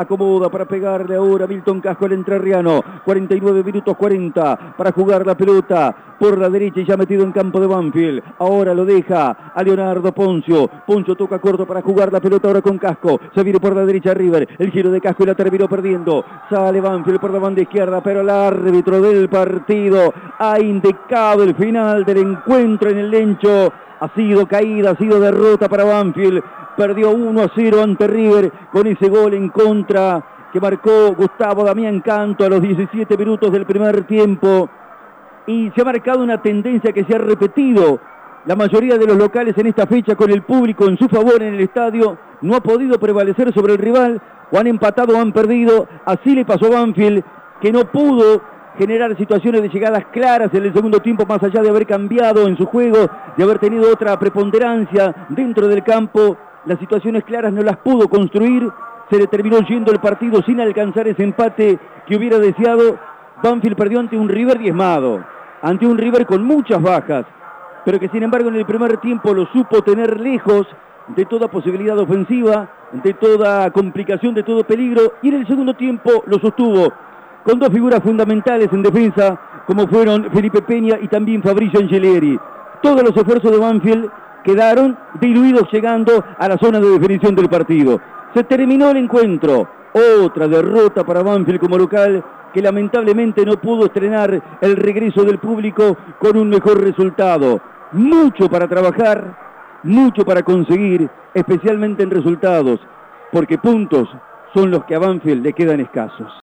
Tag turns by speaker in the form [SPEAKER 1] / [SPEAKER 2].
[SPEAKER 1] Acomoda para pegarle ahora Milton Casco al entrerriano. 49 minutos 40 para jugar la pelota por la derecha y ya metido en campo de Banfield. Ahora lo deja a Leonardo Poncio. Poncio toca corto para jugar la pelota ahora con Casco. Se viene por la derecha River. El giro de Casco y la terminó perdiendo. Sale Banfield por la banda izquierda, pero el árbitro del partido ha indicado el final del encuentro en el Lencho. Ha sido caída, ha sido derrota para Banfield perdió 1 a 0 ante River con ese gol en contra que marcó Gustavo Damián Canto a los 17 minutos del primer tiempo. Y se ha marcado una tendencia que se ha repetido. La mayoría de los locales en esta fecha con el público en su favor en el estadio no ha podido prevalecer sobre el rival o han empatado o han perdido. Así le pasó a Banfield que no pudo generar situaciones de llegadas claras en el segundo tiempo, más allá de haber cambiado en su juego, de haber tenido otra preponderancia dentro del campo las situaciones claras no las pudo construir, se le terminó yendo el partido sin alcanzar ese empate que hubiera deseado. Banfield perdió ante un River diezmado, ante un River con muchas bajas, pero que sin embargo en el primer tiempo lo supo tener lejos de toda posibilidad ofensiva, de toda complicación, de todo peligro, y en el segundo tiempo lo sostuvo con dos figuras fundamentales en defensa, como fueron Felipe Peña y también Fabricio Angelieri. Todos los esfuerzos de Banfield quedaron diluidos llegando a la zona de definición del partido. Se terminó el encuentro. Otra derrota para Banfield como local que lamentablemente no pudo estrenar el regreso del público con un mejor resultado. Mucho para trabajar, mucho para conseguir, especialmente en resultados, porque puntos son los que a Banfield le quedan escasos.